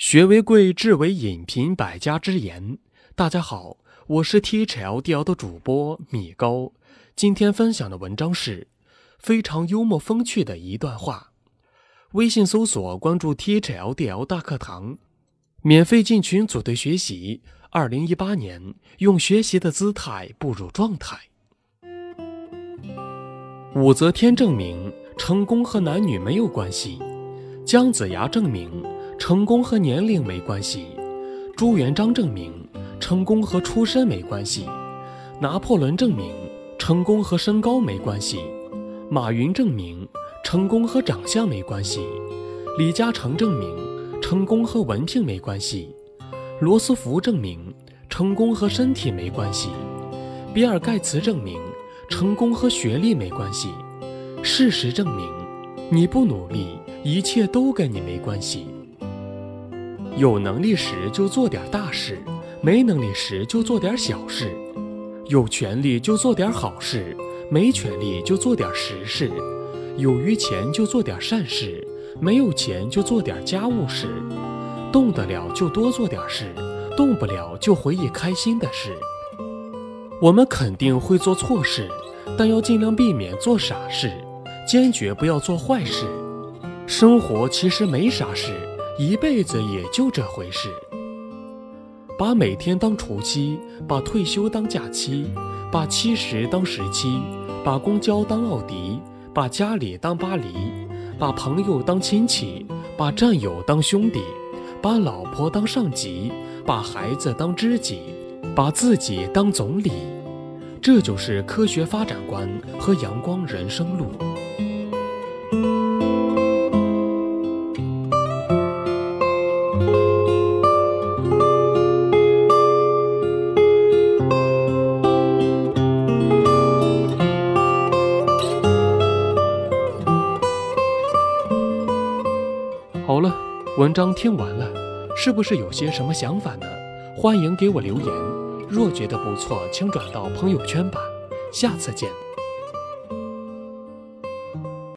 学为贵，智为引，品百家之言。大家好，我是 THLDL 的主播米高。今天分享的文章是非常幽默风趣的一段话。微信搜索关注 THLDL 大课堂，免费进群组队学习。二零一八年，用学习的姿态步入状态。武则天证明成功和男女没有关系，姜子牙证明。成功和年龄没关系，朱元璋证明成功和出身没关系，拿破仑证明成功和身高没关系，马云证明成功和长相没关系，李嘉诚证明成功和文凭没关系，罗斯福证明成功和身体没关系，比尔盖茨证明成功和学历没关系。事实证明，你不努力，一切都跟你没关系。有能力时就做点大事，没能力时就做点小事；有权利就做点好事，没权利就做点实事；有余钱就做点善事，没有钱就做点家务事；动得了就多做点事，动不了就回忆开心的事。我们肯定会做错事，但要尽量避免做傻事，坚决不要做坏事。生活其实没啥事。一辈子也就这回事，把每天当除夕，把退休当假期，把七十当十七，把公交当奥迪，把家里当巴黎，把朋友当亲戚，把战友当兄弟，把老婆当上级，把孩子当知己，把自己当总理，这就是科学发展观和阳光人生路。好了，文章听完了，是不是有些什么想法呢？欢迎给我留言。若觉得不错，请转到朋友圈吧。下次见。